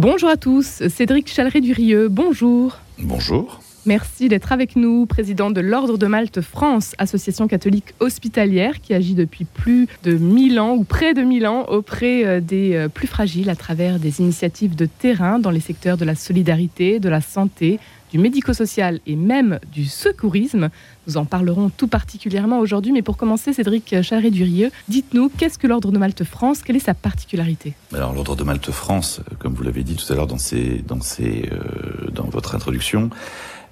Bonjour à tous, Cédric Chaleret-Durieux, bonjour. Bonjour. Merci d'être avec nous, président de l'Ordre de Malte France, association catholique hospitalière qui agit depuis plus de 1000 ans ou près de 1000 ans auprès euh, des euh, plus fragiles à travers des initiatives de terrain dans les secteurs de la solidarité, de la santé, du médico-social et même du secourisme. Nous en parlerons tout particulièrement aujourd'hui, mais pour commencer, Cédric Charret-Durieux, dites-nous, qu'est-ce que l'Ordre de Malte France? Quelle est sa particularité? Alors, l'Ordre de Malte France, comme vous l'avez dit tout à l'heure euh, dans votre introduction,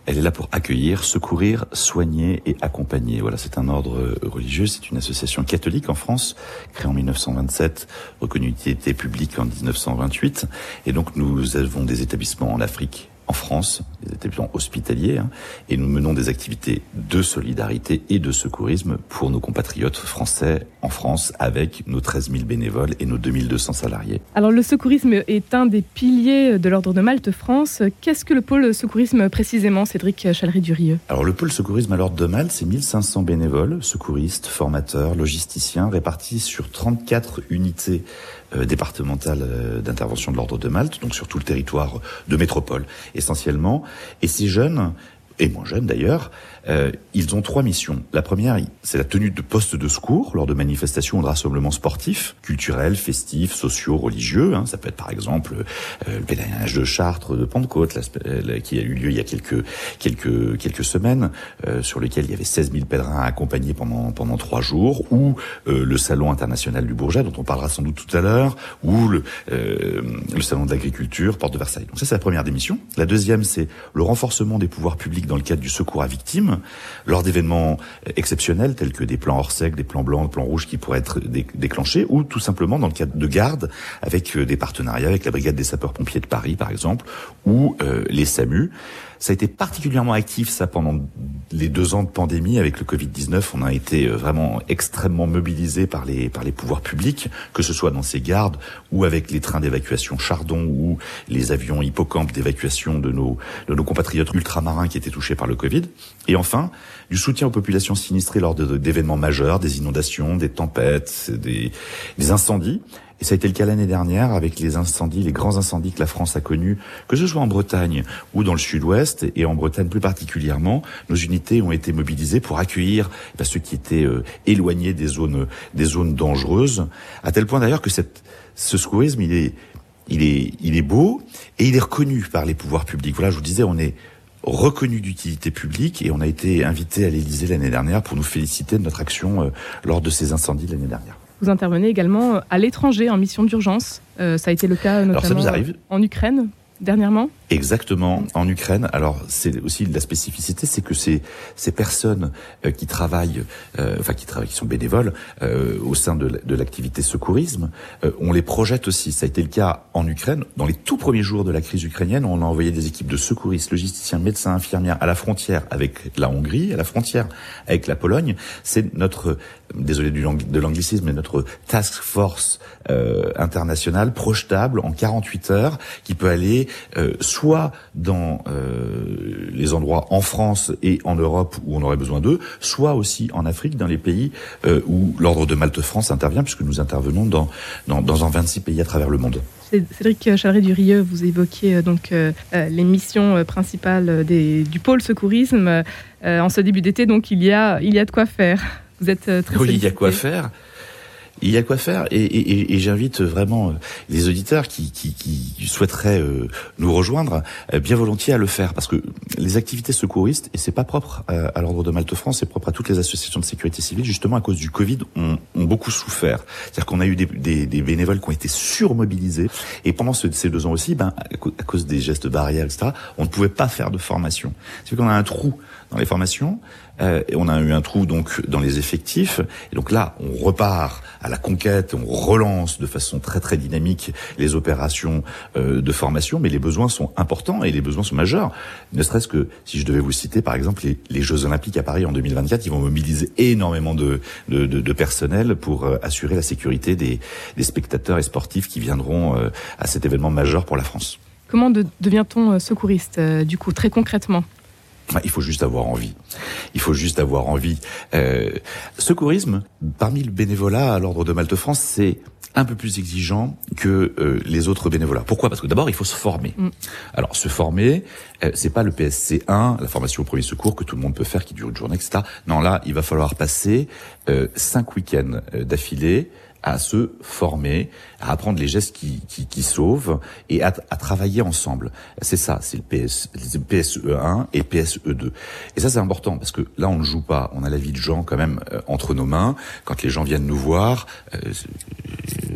elle est là pour accueillir, secourir, soigner et accompagner. Voilà, c'est un ordre religieux, c'est une association catholique en France, créée en 1927, reconnue utilité publique en 1928. Et donc nous avons des établissements en Afrique, France, des établissements hospitaliers, hein, et nous menons des activités de solidarité et de secourisme pour nos compatriotes français en France, avec nos 13 000 bénévoles et nos 2200 salariés. Alors le secourisme est un des piliers de l'Ordre de Malte France. Qu'est-ce que le pôle secourisme précisément, Cédric Chalery-Durieux Alors le pôle secourisme à l'Ordre de Malte, c'est 1500 bénévoles, secouristes, formateurs, logisticiens, répartis sur 34 unités euh, départementales euh, d'intervention de l'Ordre de Malte, donc sur tout le territoire de métropole essentiellement. Et ces jeunes, et moins jeunes d'ailleurs, euh, ils ont trois missions. La première, c'est la tenue de postes de secours lors de manifestations ou de rassemblements sportifs, culturels, festifs, sociaux, religieux. Hein. Ça peut être par exemple euh, le pèlerinage de Chartres, de Pentecôte, qui a eu lieu il y a quelques quelques quelques semaines, euh, sur lequel il y avait 16 000 pèlerins accompagnés pendant pendant trois jours, ou euh, le salon international du Bourget, dont on parlera sans doute tout à l'heure, ou le euh, le salon de l'agriculture, porte de Versailles. Donc ça, c'est la première des missions. La deuxième, c'est le renforcement des pouvoirs publics dans le cadre du secours à victimes lors d'événements exceptionnels tels que des plans hors sec, des plans blancs, des plans rouges qui pourraient être déclenchés, ou tout simplement dans le cadre de garde avec euh, des partenariats avec la brigade des sapeurs-pompiers de Paris, par exemple, ou euh, les SAMU. Ça a été particulièrement actif, ça, pendant les deux ans de pandémie avec le Covid-19. On a été euh, vraiment extrêmement mobilisés par les, par les pouvoirs publics, que ce soit dans ces gardes ou avec les trains d'évacuation Chardon ou les avions hippocampes d'évacuation de nos, de nos compatriotes ultramarins qui étaient touchés par le Covid. Et enfin, du soutien aux populations sinistrées lors d'événements majeurs, des inondations, des tempêtes, des, des incendies. Et ça a été le cas l'année dernière avec les incendies, les grands incendies que la France a connus, que ce soit en Bretagne ou dans le sud-ouest, et en Bretagne plus particulièrement, nos unités ont été mobilisées pour accueillir bah, ceux qui étaient euh, éloignés des zones, des zones dangereuses, à tel point d'ailleurs que cette, ce secourisme, il est, il est, il est beau et il est reconnu par les pouvoirs publics. Voilà, je vous disais, on est reconnu d'utilité publique et on a été invité à l'Élysée l'année dernière pour nous féliciter de notre action euh, lors de ces incendies l'année dernière. Vous intervenez également à l'étranger en mission d'urgence. Euh, ça a été le cas notamment en Ukraine dernièrement Exactement, en Ukraine. Alors c'est aussi la spécificité, c'est que ces ces personnes euh, qui travaillent, euh, enfin qui travaillent, qui sont bénévoles euh, au sein de, l'activité secourisme, on les projette aussi. Ça a été le cas en Ukraine. Dans les tout premiers jours de la crise ukrainienne, on a envoyé des équipes de secouristes, logisticiens, médecins, infirmières à la frontière avec la Hongrie, à la frontière avec la Pologne. C'est notre, désolé du de l'anglicisme, mais notre task force internationale projetable en 48 heures qui peut aller soit dans euh, les endroits en France et en Europe où on aurait besoin d'eux, soit aussi en Afrique, dans les pays euh, où l'Ordre de Malte-France intervient, puisque nous intervenons dans, dans, dans 26 pays à travers le monde. Cédric Charret-Durieux, vous évoquiez euh, donc les missions principales des, du pôle secourisme. en ce début d'été, donc il y a, il y a de quoi faire. Vous êtes très Oui, il y a quoi faire. Il y a quoi faire et, et, et j'invite vraiment euh, les auditeurs qui, qui, qui souhaiteraient euh, nous rejoindre euh, bien volontiers à le faire parce que les activités secouristes et c'est pas propre à, l'ordre de Malte France, c'est propre à toutes les associations de sécurité civile justement à cause du Covid ont, ont beaucoup souffert. C'est-à-dire qu'on a eu des, des, des, bénévoles qui ont été surmobilisés et pendant ce, ces deux ans aussi, ben à cause des gestes barrières etc, on ne pouvait pas faire de formation. C'est qu'on a un trou dans les formations. Euh, et on a eu un trou donc dans les effectifs. Et donc là, on repart à la conquête, on relance de façon très très dynamique les opérations euh, de formation, mais les besoins sont importants et les besoins sont majeurs. Ne serait-ce que si je devais vous citer par exemple les, les, Jeux Olympiques à Paris en 2024, ils vont mobiliser énormément de, de, de, de personnel pour euh, assurer la sécurité des, des, spectateurs et sportifs qui viendront euh, à cet événement majeur pour la France. Comment de, devient-on euh, secouriste du coup très concrètement? Il faut juste avoir envie. Il faut juste avoir envie. Euh, secourisme, parmi le bénévolat à l'Ordre de Malte France, c'est un peu plus exigeant que euh, les autres bénévolats. Pourquoi? Parce que d'abord, il faut se former. Mm. Alors, se former, euh, c'est pas le PSC 1, la formation au premier secours que tout le monde peut faire, qui dure une journée, etc. Non, là, il va falloir passer euh, cinq week-ends d'affilée à se former, à apprendre les gestes qui, qui, qui sauvent et à, à, travailler ensemble. C'est ça, c'est le, PS, le PSE1 et PSE2. Et ça, c'est important parce que là, on ne joue pas. On a la vie de gens quand même euh, entre nos mains. Quand les gens viennent nous voir, euh,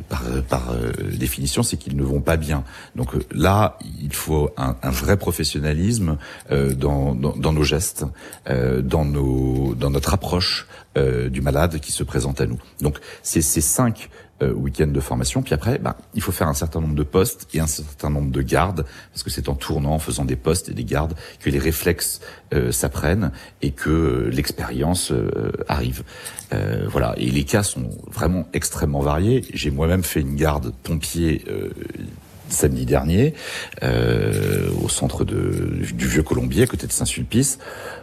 par, par euh, définition, c'est qu'ils ne vont pas bien. Donc là, il faut un, un vrai professionnalisme dans, dans, dans, nos gestes, dans, nos, dans notre approche du malade qui se présente à nous. Donc, c'est ces cinq euh, week-end de formation. Puis après, ben, il faut faire un certain nombre de postes et un certain nombre de gardes, parce que c'est en tournant, en faisant des postes et des gardes, que les réflexes euh, s'apprennent et que euh, l'expérience euh, arrive. voilà. Et les cas sont vraiment extrêmement variés. J'ai moi-même fait une garde pompier samedi dernier au centre de, du Vieux Colombier, à côté de Saint-Sulpice.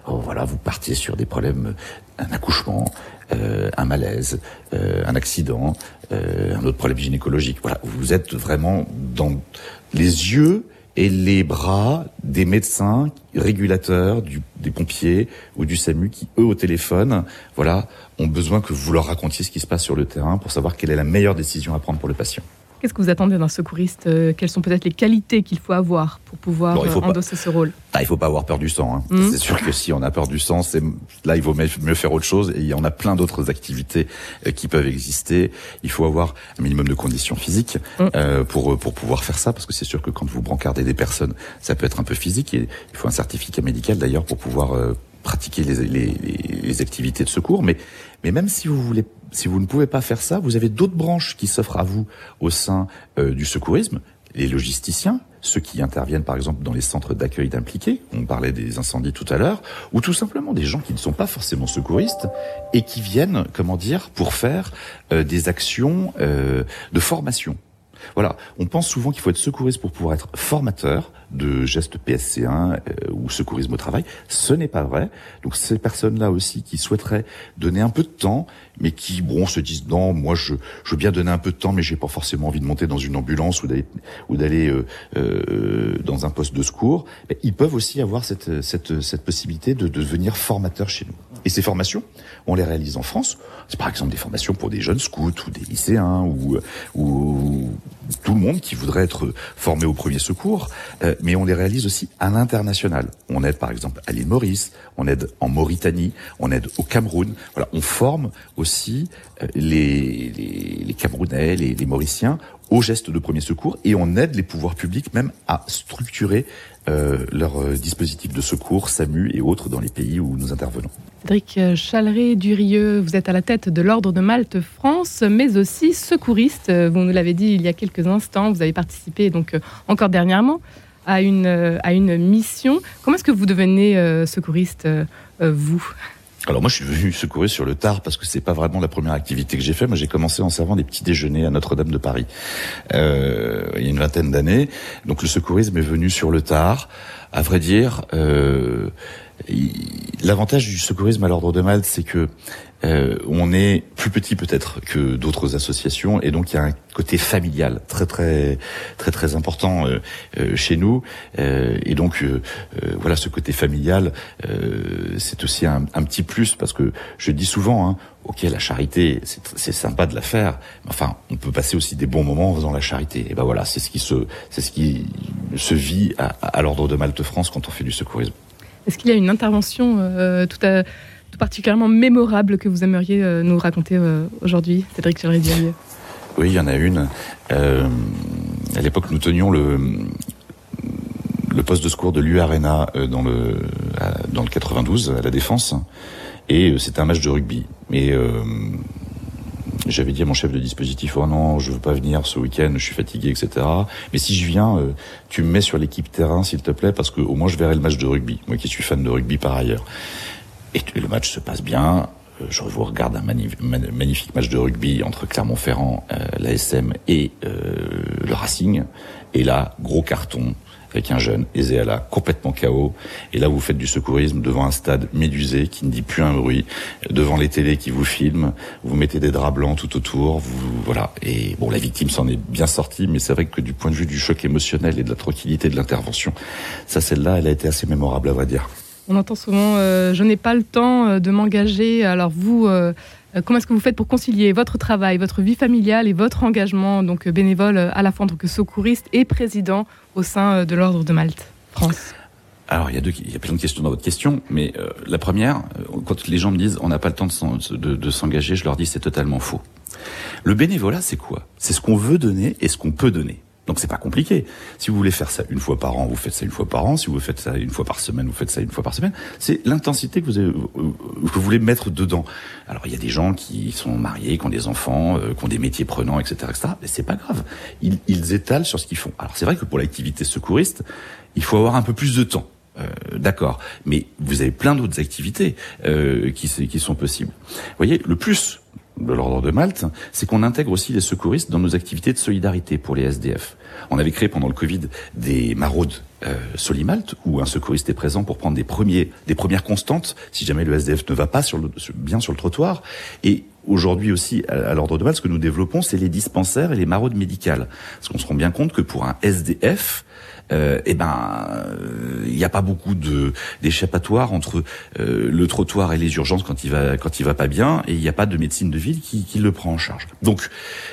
Oh, voilà, vous partiez sur des problèmes, un accouchement, euh, un malaise, euh, un accident, euh, un autre problème gynécologique. Voilà, vous êtes vraiment dans les yeux et les bras des médecins régulateurs, du, des pompiers ou du SAMU qui, eux, au téléphone, voilà, ont besoin que vous leur racontiez ce qui se passe sur le terrain pour savoir quelle est la meilleure décision à prendre pour le patient. Qu'est-ce que vous attendez d'un secouriste euh, Quelles sont peut-être les qualités qu'il faut avoir pour pouvoir euh, endosser ce rôle? Ah, Il ne faut pas avoir peur du sang. Hein. Mmh. C'est sûr que si on a peur du sang, c'est là il vaut mieux faire autre chose. Et il y en a plein d'autres activités euh, qui peuvent exister. Il faut avoir un minimum de conditions physiques mmh. pour pour pouvoir faire ça, parce que c'est sûr que quand vous brancardez des personnes, ça peut être un peu physique. Et il faut un certificat médical d'ailleurs pour pouvoir pratiquer les, les, les, activités de secours. Mais mais même si vous voulez si vous ne pouvez pas faire ça, vous avez d'autres branches qui s'offrent à vous au sein euh, du secourisme, les logisticiens, ceux qui interviennent par exemple dans les centres d'accueil d'impliqués, on parlait des incendies tout à l'heure, ou tout simplement des gens qui ne sont pas forcément secouristes et qui viennent, comment dire, pour faire euh, des actions euh, de formation. Voilà, on pense souvent qu'il faut être secouriste pour pouvoir être formateur de gestes PSC1 euh, ou secourisme au travail. Ce n'est pas vrai. Donc ces personnes-là aussi qui souhaiteraient donner un peu de temps, mais qui bon se disent non, moi je, je veux bien donner un peu de temps, mais j'ai pas forcément envie de monter dans une ambulance ou d'aller euh, euh, dans un poste de secours. ils peuvent aussi avoir cette cette, cette possibilité de, de devenir formateur chez nous. Et ces formations, on les réalise en France. C'est par exemple des formations pour des jeunes scouts ou des lycéens ou, ou tout le monde qui voudrait être formé au premier secours. Euh, mais on les réalise aussi à l'international. On aide par exemple à l'île Maurice, on aide en Mauritanie, on aide au Cameroun. Voilà, on forme aussi euh, les Camerounais, les, les Mauriciens aux gestes de premier secours et on aide les pouvoirs publics même à structurer euh, leurs euh, dispositifs de secours, SAMU et autres dans les pays où nous intervenons. Cédric Chaleret-Durieux, vous êtes à la tête de l'Ordre de Malte France, mais aussi secouriste. Vous nous l'avez dit il y a quelques instants, vous avez participé donc encore dernièrement à une, à une mission. Comment est-ce que vous devenez euh, secouriste, euh, vous? Alors moi je suis venu secourir sur le tard parce que c'est pas vraiment la première activité que j'ai fait. Moi j'ai commencé en servant des petits déjeuners à Notre-Dame de Paris euh, il y a une vingtaine d'années. Donc le secourisme est venu sur le tard. À vrai dire, euh, l'avantage du secourisme à l'ordre de Malte, c'est que euh, on est plus petit peut-être que d'autres associations et donc il y a un côté familial très très très très important euh, euh, chez nous. Euh, et donc euh, voilà ce côté familial c'est aussi un, un, petit plus parce que je dis souvent hein, ok la charité c'est sympa de la faire mais enfin on peut passer aussi des bons moments en faisant la charité. Et ben voilà c'est ce qui se c'est ce qui se vit à, à l'ordre de Malte France quand on fait du secourisme. Est-ce qu'il y a une intervention tout à particulièrement mémorable que vous aimeriez euh, nous raconter euh, aujourd'hui, Cédric Chalridier Oui, il y en a une. Euh, à l'époque, nous tenions le, poste de secours de l'U-Arena euh, dans le, dans le 92, à la Défense. Et c'était un match de rugby. Et j'avais dit à mon chef de dispositif, oh non, je veux pas venir ce week-end, je suis fatigué, etc. Mais si je viens, tu me mets sur l'équipe terrain, s'il te plaît, parce que au moins je verrai le match de rugby. Moi qui suis fan de rugby par ailleurs. Et le match se passe bien. je vous regarde un magnifique match de rugby entre Clermont-Ferrand, l'ASM et le Racing. Et là, gros carton, avec un jeune, Ezéala, complètement chaos. Et là, vous faites du secourisme devant un stade médusé qui ne dit plus un bruit, devant les télés qui vous filment, vous mettez des draps blancs tout autour, vous, voilà. Et bon, la victime s'en est bien sortie, mais c'est vrai que du point de vue du choc émotionnel et de la tranquillité de l'intervention, ça, celle-là, elle a été assez mémorable, à vrai dire. On entend souvent euh, je n'ai pas le temps euh, de m'engager. Alors vous, euh, comment est-ce que vous faites pour concilier votre travail, votre vie familiale et votre engagement donc bénévole à la fois en tant que secouriste et président au sein de l'Ordre de Malte France? Alors, il y, a deux, il y a plein de questions dans votre question, mais la première, quand les gens me disent on n'a pas le temps de s'engager, je leur dis c'est totalement faux. Le bénévolat, c'est quoi? C'est ce qu'on veut donner et ce qu'on peut donner. Donc c'est pas compliqué. Si vous voulez faire ça une fois par an, vous faites ça une fois par an. Si vous faites ça une fois par semaine, vous faites ça une fois par semaine. C'est l'intensité que vous, vous voulez mettre dedans. Alors il y a des gens qui sont mariés, qui ont des enfants, euh, qui ont des métiers prenants, etc., etc. Mais c'est pas grave. Ils, ils étalent sur ce qu'ils font. Alors c'est vrai que pour l'activité secouriste, il faut avoir un peu plus de temps. Euh, D'accord, mais vous avez plein d'autres activités euh, qui, qui sont possibles. Vous voyez, le plus de l'ordre de Malte, c'est qu'on intègre aussi les secouristes dans nos activités de solidarité pour les SDF. On avait créé pendant le Covid des maraudes euh, Solimalte, où un secouriste est présent pour prendre des, premiers, des premières constantes, si jamais le SDF ne va pas sur le, bien sur le trottoir. Et aujourd'hui aussi, à, l'ordre de Malte, ce que nous développons, c'est les dispensaires et les maraudes médicales. Parce qu'on se rend bien compte que pour un SDF, euh, eh ben, il n'y a pas beaucoup de d'échappatoire entre euh, le trottoir et les urgences quand il va quand il va pas bien, et il n'y a pas de médecine de ville qui, qui le prend en charge. Donc,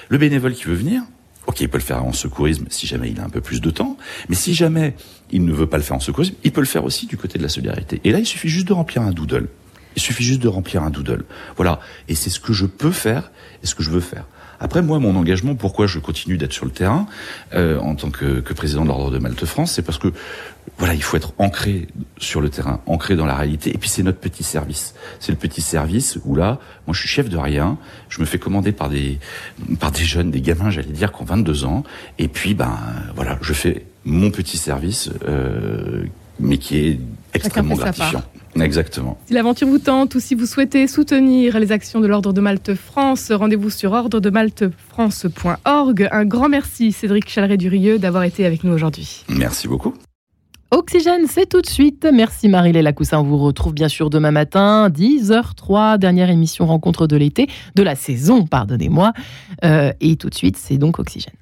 le bénévole qui veut venir, Ok, il peut le faire en secourisme si jamais il a un peu plus de temps, mais si jamais il ne veut pas le faire en secourisme, il peut le faire aussi du côté de la solidarité. Et là, il suffit juste de remplir un doodle. Il suffit juste de remplir un doodle. Voilà. Et c'est ce que je peux faire et ce que je veux faire. Après, moi, mon engagement, pourquoi je continue d'être sur le terrain euh, en tant que, que président de l'Ordre de Malte France, c'est parce que voilà, il faut être ancré sur le terrain, ancré dans la réalité. Et puis c'est notre petit service. C'est le petit service où là, moi je suis chef de rien, je me fais commander par des par des jeunes, des gamins, j'allais dire, qui ont 22 ans. Et puis ben voilà, je fais mon petit service, euh, mais qui est extrêmement gratifiant. Exactement. Si l'aventure vous tente ou si vous souhaitez soutenir les actions de l'Ordre de Malte France, rendez-vous sur ordredemaltefrance.org. Un grand merci Cédric Chaleret-Durieux d'avoir été avec nous aujourd'hui. Merci beaucoup. Oxygène, c'est tout de suite. Merci Marie-Léla Coussin. On vous retrouve bien sûr demain matin, 10h03, dernière émission rencontre de l'été, de la saison, pardonnez-moi. Euh, et tout de suite, c'est donc Oxygène.